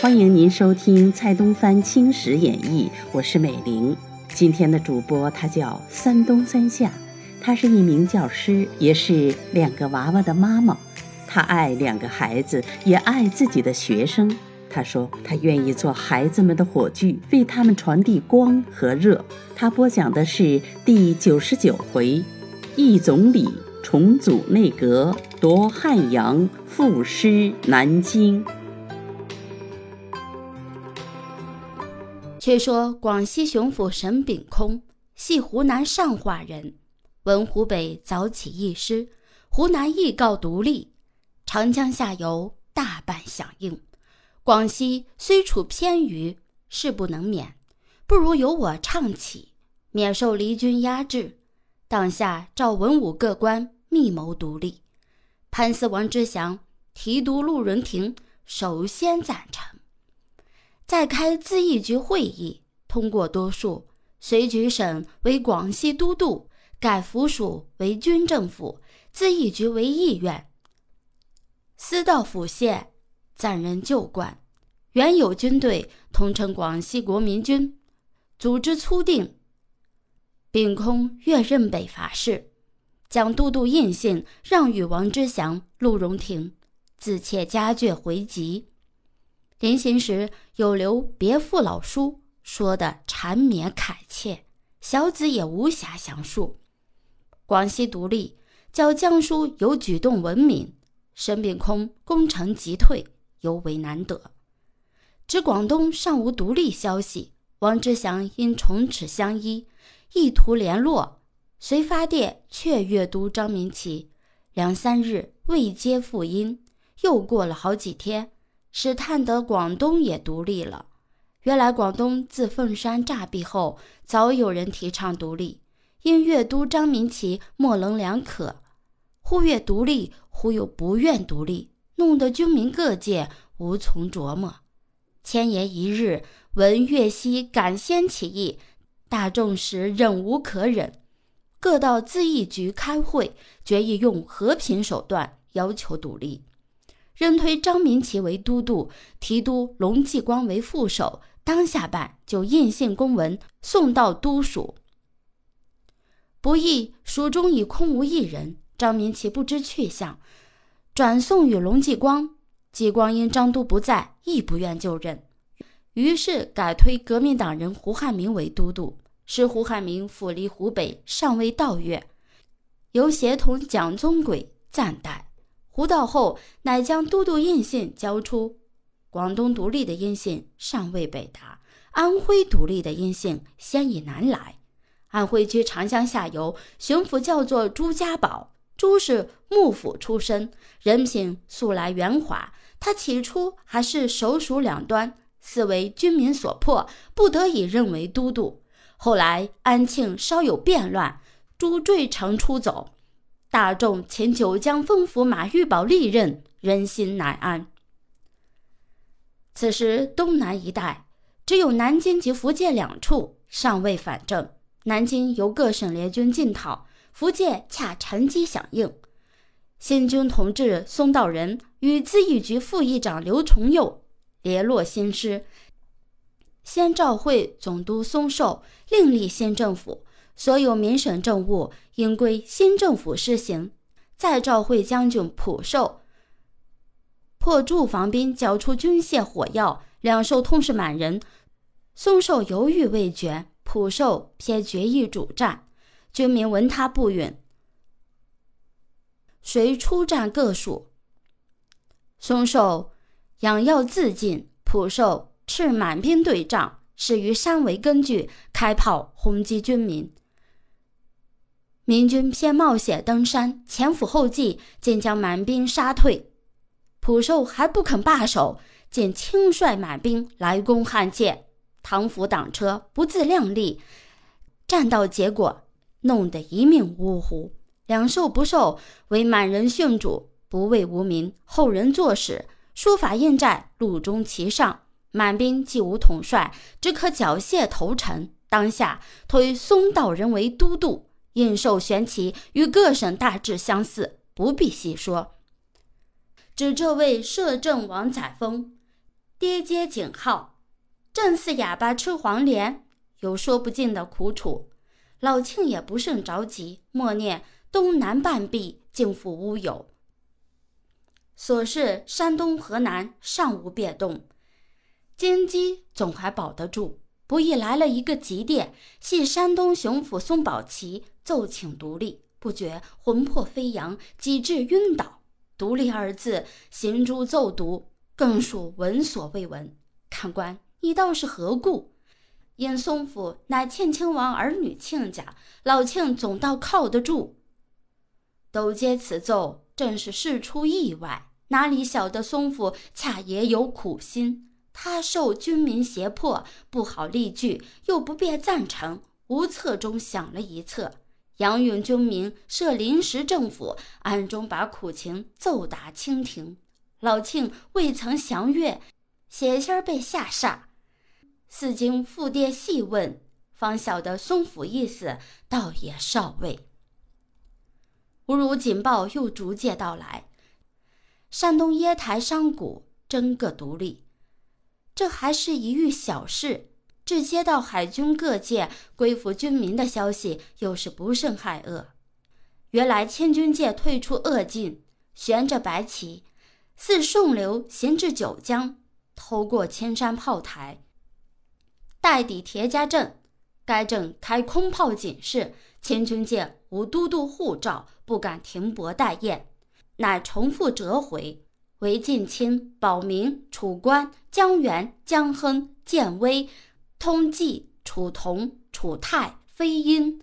欢迎您收听蔡东藩青史演义，我是美玲。今天的主播他叫三东三夏，他是一名教师，也是两个娃娃的妈妈。他爱两个孩子，也爱自己的学生。他说他愿意做孩子们的火炬，为他们传递光和热。他播讲的是第九十九回：易总理重组内阁，夺汉阳，赋诗南京。却说广西巡抚沈秉空系湖南上化人，闻湖北早起义师，湖南亦告独立，长江下游大半响应。广西虽处偏隅，势不能免，不如由我唱起，免受离军压制。当下召文武各官密谋独立，潘思王之祥、提督陆仁廷首先赞成。再开咨议局会议，通过多数，随举省为广西都督，改府署为军政府，咨议局为议院。司道府县暂任旧官，原有军队统称广西国民军，组织初定。秉空跃任北伐事，将都督印信让与王之祥、陆荣廷，自窃家眷回籍。临行时有留别父老书，说的缠绵恳切，小子也无暇详述。广西独立，较江苏有举动闻名，沈秉空攻城即退，尤为难得。知广东尚无独立消息，王之祥因虫齿相依，意图联络，遂发电却阅读张明启，两三日未接复音，又过了好几天。使探得广东也独立了。原来广东自凤山诈毙后，早有人提倡独立，因粤都张明启模棱两可，忽愿独立，忽又不愿独立，弄得军民各界无从琢磨。千言一日，闻粤西敢先起义，大众时忍无可忍，各到咨议局开会，决议用和平手段要求独立。仍推张明奇为都督，提督龙继光为副手。当下办就印信公文送到都署。不意蜀中已空无一人，张明奇不知去向，转送与龙继光。继光因张都不在，亦不愿就任，于是改推革命党人胡汉民为都督，使胡汉民府离湖北尚未到粤，由协同蒋宗轨暂代。胡到后，乃将都督印信交出。广东独立的音信尚未北达，安徽独立的音信先已南来。安徽居长江下游，巡抚叫做朱家宝，朱是幕府出身，人品素来圆滑。他起初还是手属两端，似为军民所迫，不得已任为都督。后来安庆稍有变乱，朱坠城出走。大众请九江封府马玉宝历任，人心难安。此时东南一带只有南京及福建两处尚未反正，南京由各省联军进讨，福建恰乘机响应。新军同志松道人与自议局副议长刘崇佑联络新师，先召会总督松寿，另立新政府。所有民省政务应归新政府施行。再召会将军普寿，破驻防兵，交出军械火药。两寿通是满人，松寿犹豫未决，普寿偏决意主战。军民闻他不允，遂出战各属。松寿仰要自尽，普寿斥满兵对仗，是于山为根据，开炮轰击军民。明军偏冒险登山，前赴后继，竟将满兵杀退。普寿还不肯罢手，竟亲率满兵来攻汉界。唐府挡车，不自量力，战到结果弄得一命呜呼。两寿不受，为满人殉主，不畏无名。后人作史，书法印在路中其上。满兵既无统帅，只可缴械投诚。当下推松道人为都督。印绶玄旗与各省大致相似，不必细说。指这位摄政王载沣，跌阶警号，正似哑巴吃黄连，有说不尽的苦楚。老庆也不甚着急，默念东南半壁尽付乌有。所是山东、河南尚无变动，金鸡总还保得住。不意来了一个急电，系山东巡抚宋宝琦奏请独立，不觉魂魄飞扬，几至晕倒。独立二字，行诸奏读，更属闻所未闻。看官，你倒是何故？因松府乃庆亲王儿女亲家，老庆总倒靠得住。都接此奏，正是事出意外，哪里晓得松府恰也有苦心。他受军民胁迫，不好立据，又不便赞成，无策中想了一策，杨允军民设临时政府，暗中把苦情奏达清廷。老庆未曾详阅，险些儿被吓煞。四经复电细问，方晓得松府意思，倒也少未。吾如警报又逐渐到来，山东烟台商贾争个独立，这还是一遇小事；至接到海军各界归附军民的消息，又是不胜骇愕。原来千军界退出鄂境，悬着白旗，似顺流行至九江，偷过千山炮台。待抵铁家镇，该镇开空炮警示，千军界无都督护照，不敢停泊待验，乃重复折回，为晋清、保明、楚关、江源、江亨、建威、通济、楚同、楚泰、飞鹰、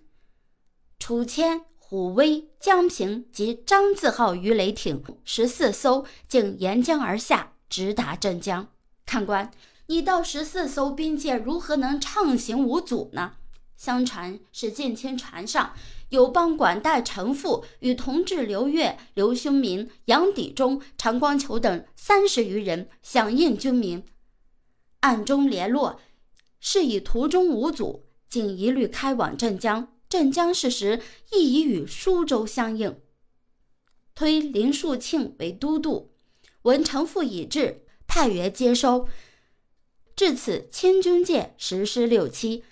楚谦、虎威、江平及张字号鱼雷艇十四艘，竟沿江而下，直达镇江。看官。你到十四艘兵舰如何能畅行无阻呢？相传是近亲船上有帮管带陈父与同治刘越、刘兄明、杨底忠、常光求等三十余人响应军民，暗中联络，是以途中无阻，竟一律开往镇江。镇江事时亦已与苏州相应，推林树庆为都督。闻陈父已至，派员接收。至此，清军界实施六七，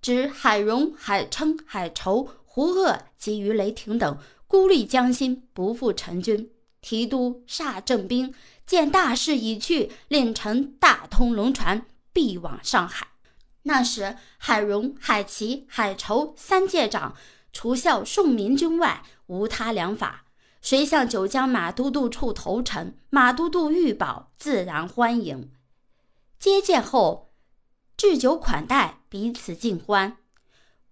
指海荣、海称、海筹、胡鄂及于雷霆等孤立江心，不负陈军。提督煞镇兵见大势已去，令臣大通龙船，必往上海。那时，海荣、海奇、海筹三界长，除效宋明军外，无他良法。谁向九江马都督处投诚，马都督玉宝自然欢迎。接见后，置酒款待，彼此尽欢。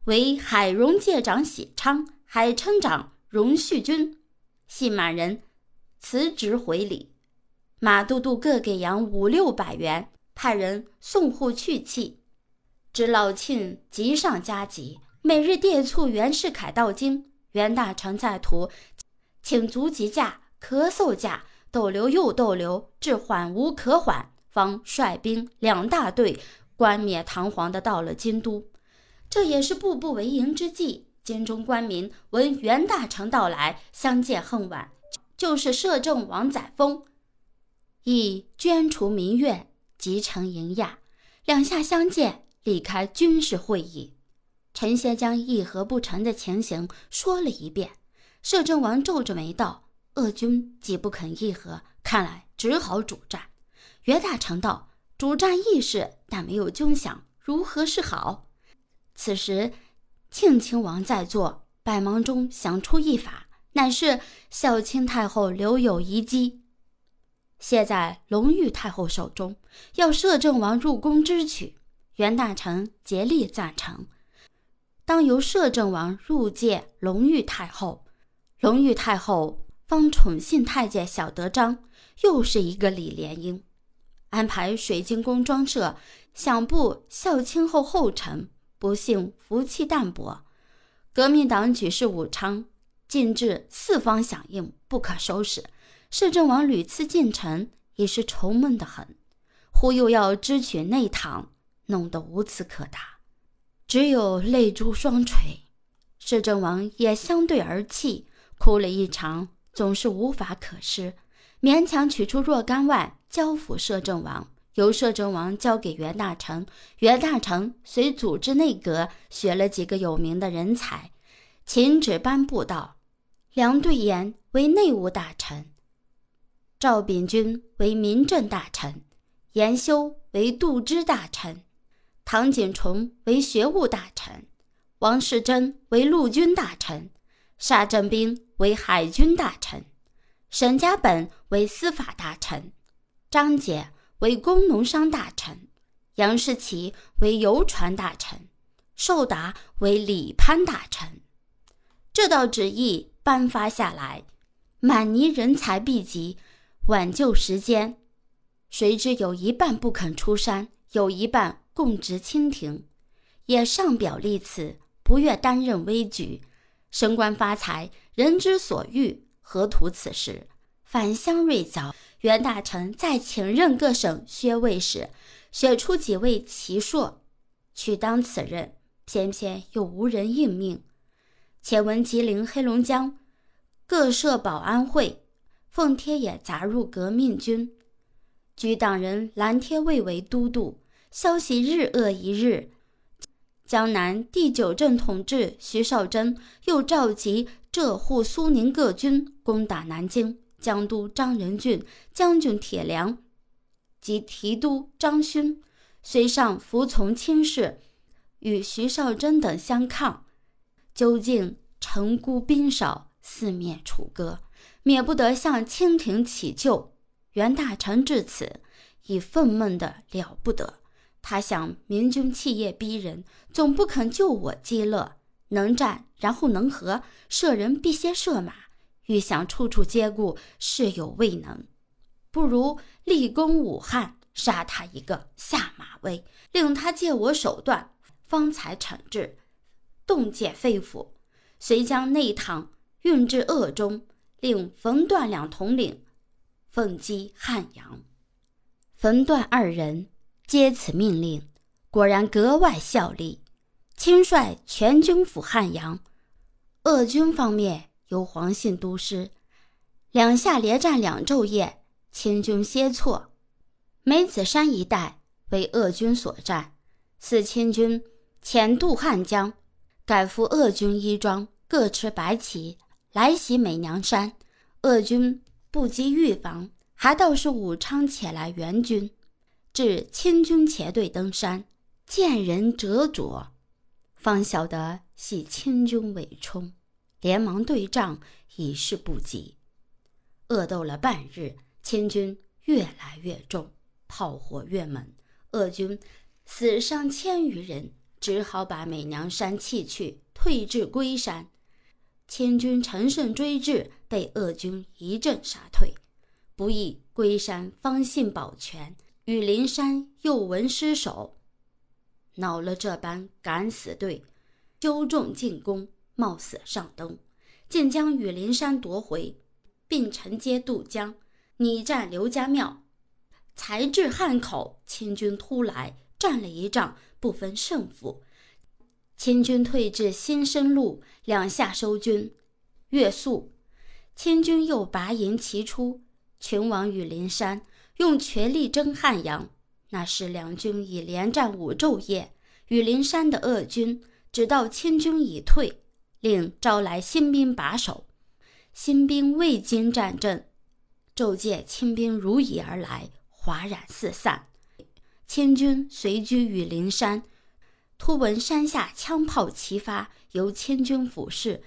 为海荣界长喜昌、海称长荣旭军，系满人，辞职回礼。马都督各给洋五六百元，派人送户去气。知老庆急上加急，每日电促袁世凯到京。袁大成在途，请足疾驾、咳嗽驾，逗留又逗留，至缓无可缓。方率兵两大队，冠冕堂皇的到了京都。这也是步步为营之计。京中官民闻袁大成到来，相见恨晚，就是摄政王载沣，亦捐除民怨，集成营亚。两下相见，离开军事会议。陈先将议和不成的情形说了一遍。摄政王皱着眉道：“鄂军既不肯议和，看来只好主战。”袁大成道：“主战义士，但没有军饷，如何是好？”此时，庆亲王在座，百忙中想出一法，乃是孝钦太后留有遗机，现在隆裕太后手中，要摄政王入宫支取。袁大臣竭力赞成，当由摄政王入见隆裕太后。隆裕太后方宠信太监小德章，又是一个李莲英。安排水晶宫装设，想步孝钦后后尘，不幸福气淡薄。革命党举事武昌，进至四方响应，不可收拾。摄政王屡次进城，也是愁闷的很。忽又要支取内堂，弄得无词可答，只有泪珠双垂。摄政王也相对而泣，哭了一场，总是无法可施，勉强取出若干万交付摄政王，由摄政王交给袁大成，袁大成随组织内阁，选了几个有名的人才，秦旨颁布道：梁对言为内务大臣，赵秉钧为民政大臣，严修为度支大臣，唐景崇为学务大臣。王世贞为陆军大臣，沙振兵为海军大臣，沈家本为司法大臣，张杰为工农商大臣，杨士奇为邮传大臣，寿达为礼潘大臣。这道旨意颁发下来，满泥人才毕集，挽救时间。谁知有一半不肯出山，有一半供职清廷，也上表立此。不愿担任危局，升官发财，人之所欲，何图此事？返乡瑞早，袁大臣在请任各省薛位时，选出几位奇硕，去当此任，偏偏又无人应命。且闻吉林、黑龙江各设保安会，奉天也杂入革命军，举党人蓝贴卫为都督，消息日恶一日。江南第九镇统治徐绍贞又召集浙沪苏宁各军攻打南京，江都张仁俊、将军铁良及提督张勋虽上服从亲事，与徐绍贞等相抗，究竟城孤兵少，四面楚歌，免不得向清廷乞救。袁大成至此已愤懑的了不得。他想，明军气焰逼人，总不肯救我击乐。能战，然后能和，射人必先射马。欲想处处兼顾，事有未能，不如立功武汉，杀他一个下马威，令他借我手段，方才惩治，冻结肺腑。遂将内堂运至鄂中，令冯段两统领，奉击汉阳。冯段二人。接此命令，果然格外效力。亲率全军赴汉阳，鄂军方面由黄信督师。两下连战两昼夜，清军歇挫。梅子山一带为鄂军所占。四清军潜渡汉江，改服鄂军衣装，各持白旗来袭美娘山。鄂军不及预防，还倒是武昌且来援军。至清军前队登山，见人折左，方晓得系清军伪冲，连忙对仗，已是不及。恶斗了半日，清军越来越重，炮火越猛，鄂军死伤千余人，只好把美娘山弃去，退至龟山。清军乘胜追至，被鄂军一阵杀退，不意龟山方信保全。羽林山又闻失守，恼了这般敢死队，纠众进攻，冒死上登，竟将羽林山夺回，并承接渡江，拟占刘家庙。才至汉口，清军突来，战了一仗，不分胜负。清军退至新生路，两下收军。月宿，清军又拔营齐出，群往羽林山。用全力征汉阳，那时两军已连战五昼夜。羽林山的鄂军直到清军已退，令招来新兵把守。新兵未经战阵，骤见清兵如蚁而来，哗然四散。清军随居羽林山，突闻山下枪炮齐发，由清军俯视，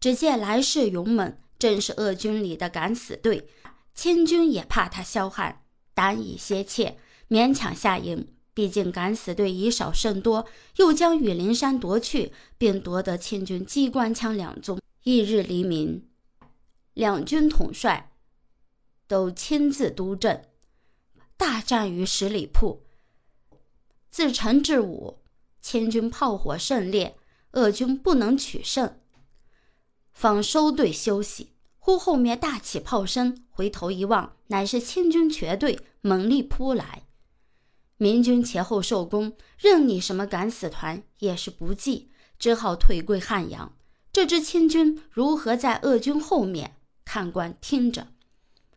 只见来势勇猛，正是鄂军里的敢死队。清军也怕他萧悍。胆以歇怯，勉强下营。毕竟敢死队以少胜多，又将雨林山夺去，并夺得清军机关枪两宗。翌日黎明，两军统帅都亲自督阵，大战于十里铺。自晨至午，清军炮火甚烈，鄂军不能取胜，方收队休息。忽后面大起炮声，回头一望，乃是清军全队猛力扑来。明军前后受攻，任你什么敢死团也是不济，只好退归汉阳。这支清军如何在鄂军后面，看官听着。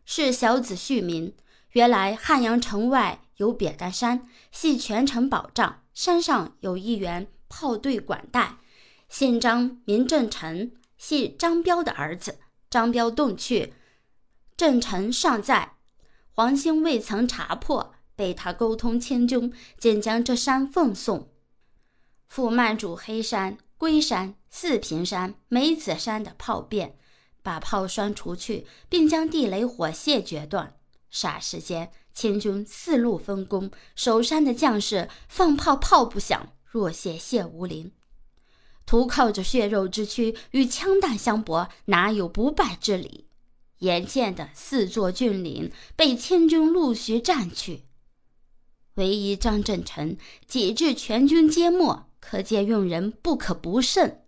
是小子续名。原来汉阳城外有扁担山，系全城保障。山上有一员炮队管带，姓张，名正臣，系张彪的儿子。张彪动去，郑成尚在。黄兴未曾查破，被他沟通清军，竟将这山奉送。赴曼主黑山、龟山、四平山、梅子山的炮变，把炮栓除去，并将地雷火械决断。霎时间，清军四路分工，守山的将士放炮炮不响，若血血无灵。徒靠着血肉之躯与枪弹相搏，哪有不败之理？眼见的四座峻岭被清军陆续占去，唯一张振成几至全军皆没，可见用人不可不慎。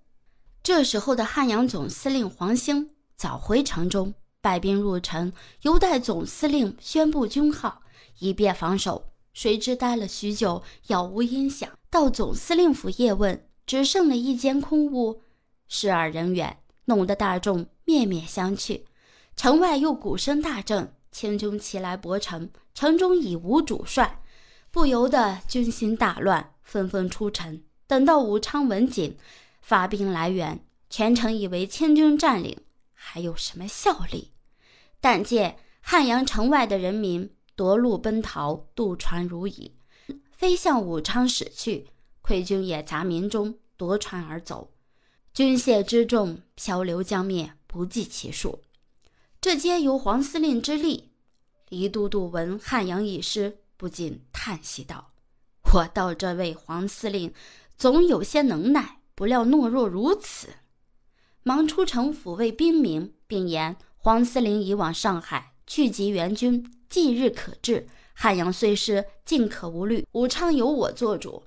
这时候的汉阳总司令黄兴早回城中，败兵入城，犹待总司令宣布军号，以便防守。谁知待了许久，杳无音响。到总司令府夜问，只剩了一间空屋，十二人远，弄得大众面面相觑。城外又鼓声大震，清军齐来博城，城中已无主帅，不由得军心大乱，纷纷出城。等到武昌文景发兵来援，全城以为清军占领，还有什么效力？但见汉阳城外的人民夺路奔逃，渡船如蚁，飞向武昌驶去。溃军也杂民中夺船而走，军械之众漂流江面，不计其数。这皆由黄司令之力。黎都督闻汉阳已失，不禁叹息道：“我道这位黄司令总有些能耐，不料懦弱如此。”忙出城抚慰兵民，并言黄司令已往上海聚集援军，即日可至。汉阳虽失，尽可无虑。武昌由我做主，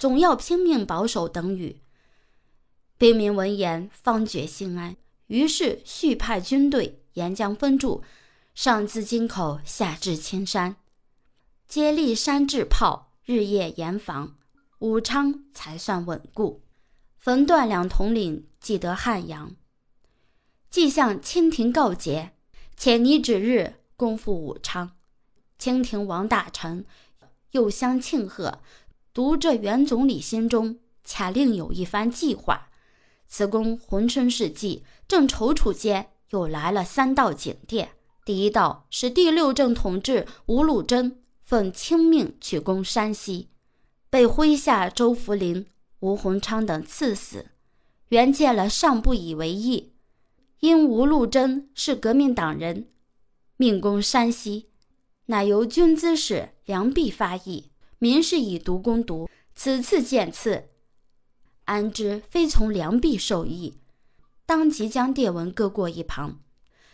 总要拼命保守。等语。兵民闻言，方觉心安，于是续派军队。沿江分驻，上自京口，下至青山，接力山制炮，日夜严防，武昌才算稳固。冯段两统领既得汉阳，即向清廷告捷，且拟指日攻复武昌。清廷王大臣又相庆贺，读这原总理心中恰另有一番计划。此公浑身是计，正踌躇间。又来了三道警电。第一道是第六镇统治吴禄贞奉亲命去攻山西，被麾下周福林、吴鸿昌等刺死。原见了尚不以为意，因吴禄贞是革命党人，命攻山西，乃由军资使梁弼发意，民是以毒攻毒，此次见刺，安知非从良弼受益？当即将电文搁过一旁。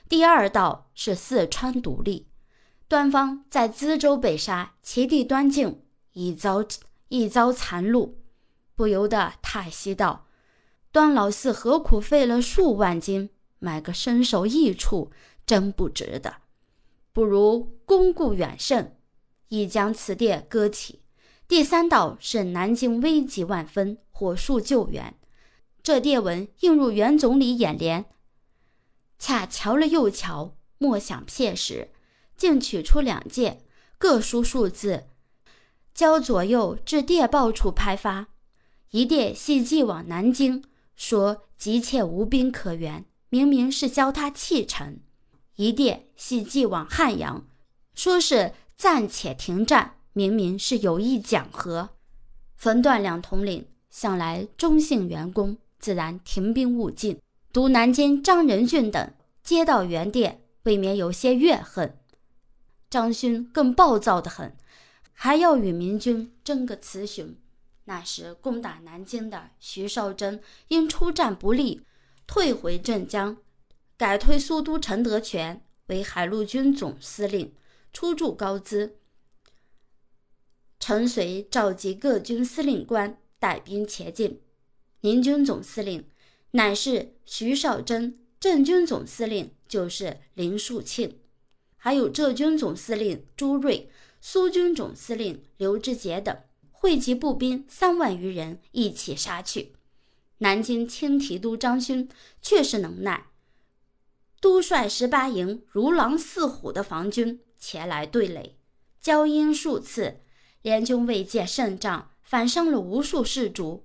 第二道是四川独立，端方在资州被杀，其弟端敬已遭一遭残戮，不由得叹息道：“端老四何苦费了数万金买个身首异处，真不值得。不如功固远胜，已将此电搁起。”第三道是南京危急万分，火速救援。这电文映入袁总理眼帘，恰瞧了又瞧，莫想片时，竟取出两件，各书数字，交左右至电报处派发。一电系寄往南京，说急切无兵可援，明明是教他弃城；一电系寄往汉阳，说是暂且停战，明明是有意讲和。冯段两统领向来忠信员工。自然停兵勿进。读南京张仁俊等接到原电，未免有些怨恨。张勋更暴躁得很，还要与明军争个雌雄。那时攻打南京的徐绍贞因出战不利，退回镇江，改推苏都陈德全为海陆军总司令，出驻高淄。陈遂召集各军司令官带兵前进。宁军总司令乃是徐绍贞，镇军总司令就是林树庆，还有浙军总司令朱瑞、苏军总司令刘志杰等，汇集步兵三万余人一起杀去。南京清提督张勋确实能耐，督率十八营如狼似虎的防军前来对垒，交因数次，联军未借胜仗，反伤了无数士卒。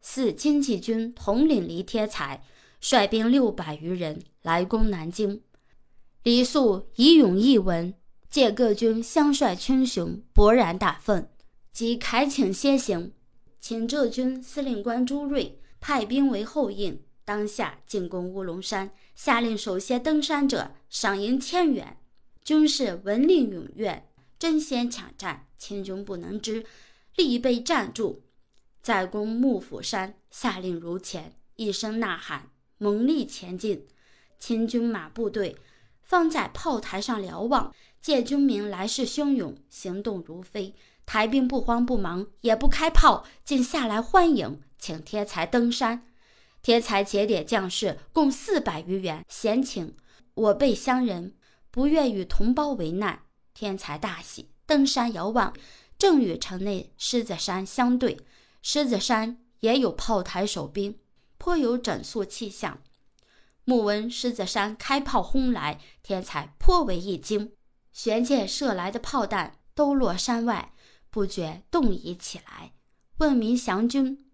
四经济军统领黎天才率兵六百余人来攻南京，李肃以勇译文，借各军相率群雄，勃然大愤，即凯请先行。请浙军司令官朱瑞派兵为后应，当下进攻乌龙山，下令首先登山者赏银千元。军士闻令踊跃，争先抢占，秦军不能支，力被占住。在攻幕府山，下令如前，一声呐喊，猛力前进。秦军马部队放在炮台上瞭望，见军民来势汹涌，行动如飞。台兵不慌不忙，也不开炮，竟下来欢迎，请天才登山。天才节点将士共四百余员，闲请我辈乡人不愿与同胞为难。天才大喜，登山遥望，正与城内狮子山相对。狮子山也有炮台守兵，颇有整肃气象。目闻狮子山开炮轰来，天才颇为一惊，悬剑射来的炮弹都落山外，不觉动移起来。问明降军，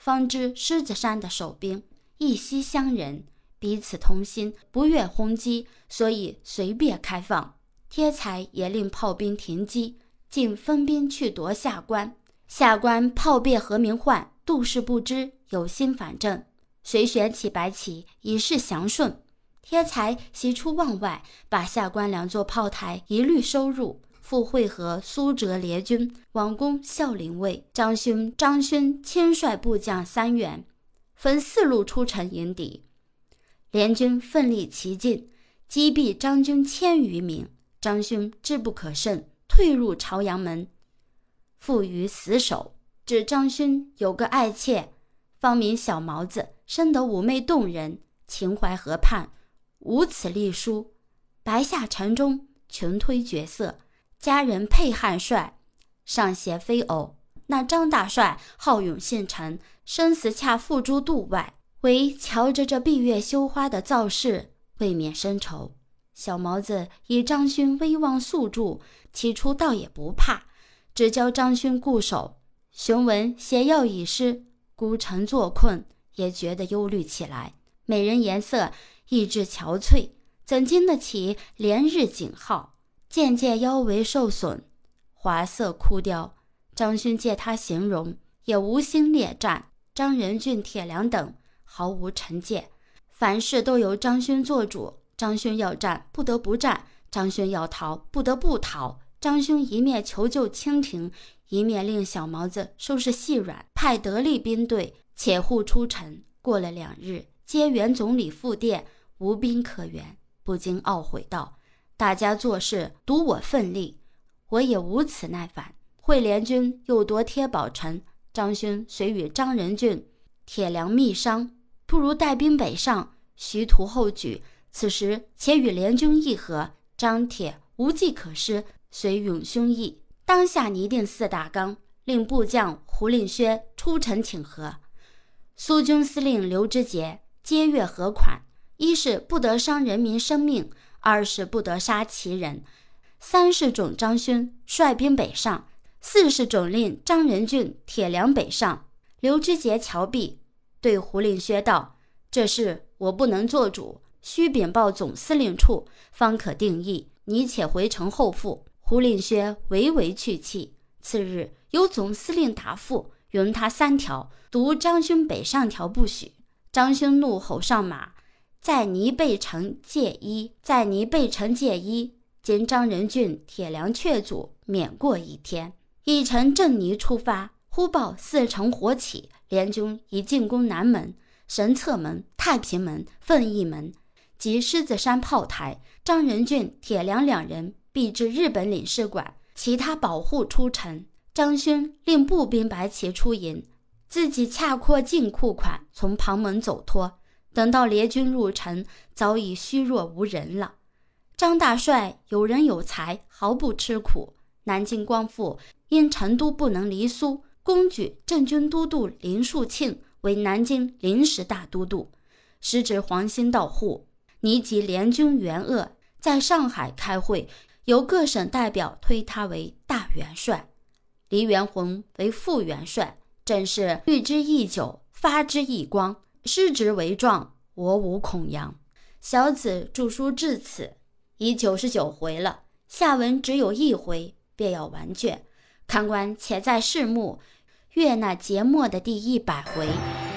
方知狮子山的守兵一息相人，彼此同心，不愿轰击，所以随便开放。天才也令炮兵停机，竟分兵去夺下关。下官炮变何名唤，杜氏不知，有心反正，遂选起白旗，以示降顺。天才喜出望外，把下关两座炮台一律收入，复会合苏浙联军，往攻孝陵卫。张勋、张勋亲率部将三员，分四路出城迎敌。联军奋力齐进，击毙张军千余名。张勋志不可胜，退入朝阳门。负于死守，指张勋有个爱妾，方名小毛子，生得妩媚动人，情怀河畔，无此隶书。白下城中，群推绝色，家人配汉帅，上写非偶。那张大帅好勇姓陈，生死恰付诸度外，唯瞧着这闭月羞花的造势，未免生愁。小毛子以张勋威望素著，起初倒也不怕。只教张勋固守，熊文写药已失，孤城坐困，也觉得忧虑起来。美人颜色意志憔悴，怎经得起连日警号？渐渐腰围受损，华色枯凋。张勋借他形容，也无心列战。张仁俊、铁良等毫无成见，凡事都由张勋做主。张勋要战，不得不战；张勋要逃，不得不逃。张勋一面求救清廷，一面令小毛子收拾细软，派得力兵队且护出城。过了两日，接元总理复电，无兵可援，不禁懊悔道：“大家做事独我奋力，我也无此耐烦。会联军又夺贴宝城，张勋虽与张仁俊、铁良密商，不如带兵北上，徐图后举。此时且与联军议和，张铁无计可施。”随永兄议，当下拟定四大纲，令部将胡令轩出城请和。苏军司令刘知杰接阅和款：一是不得伤人民生命，二是不得杀其人，三是总张勋率兵北上，四是总令张仁俊、铁良北上。刘知节瞧毕，对胡令薛道：“这事我不能做主，须禀报总司令处，方可定议。你且回城候复。”胡令薛唯唯去气。次日，由总司令答复，允他三条，独张勋北上条不许。张勋怒吼上马，在泥背城借衣，在泥背城借衣。今张仁俊、铁良却阻，免过一天。已乘正泥出发，忽报四城火起，联军已进攻南门、神策门、太平门、奋义门及狮子山炮台。张仁俊、铁良两人。必至日本领事馆，其他保护出城。张勋令步兵白旗出营，自己恰阔进库款，从旁门走脱。等到联军入城，早已虚弱无人了。张大帅有人有才，毫不吃苦。南京光复，因成都不能离苏，公举镇军都督林树庆为南京临时大都督，时值黄兴到沪，拟及联军援鄂，在上海开会，由各省代表推他为大元帅，黎元洪为副元帅。正是欲之亦久，发之亦光，失职为状，我无恐扬。小子著书至此，已九十九回了，下文只有一回，便要完卷。看官且在拭目，阅那节末的第一百回。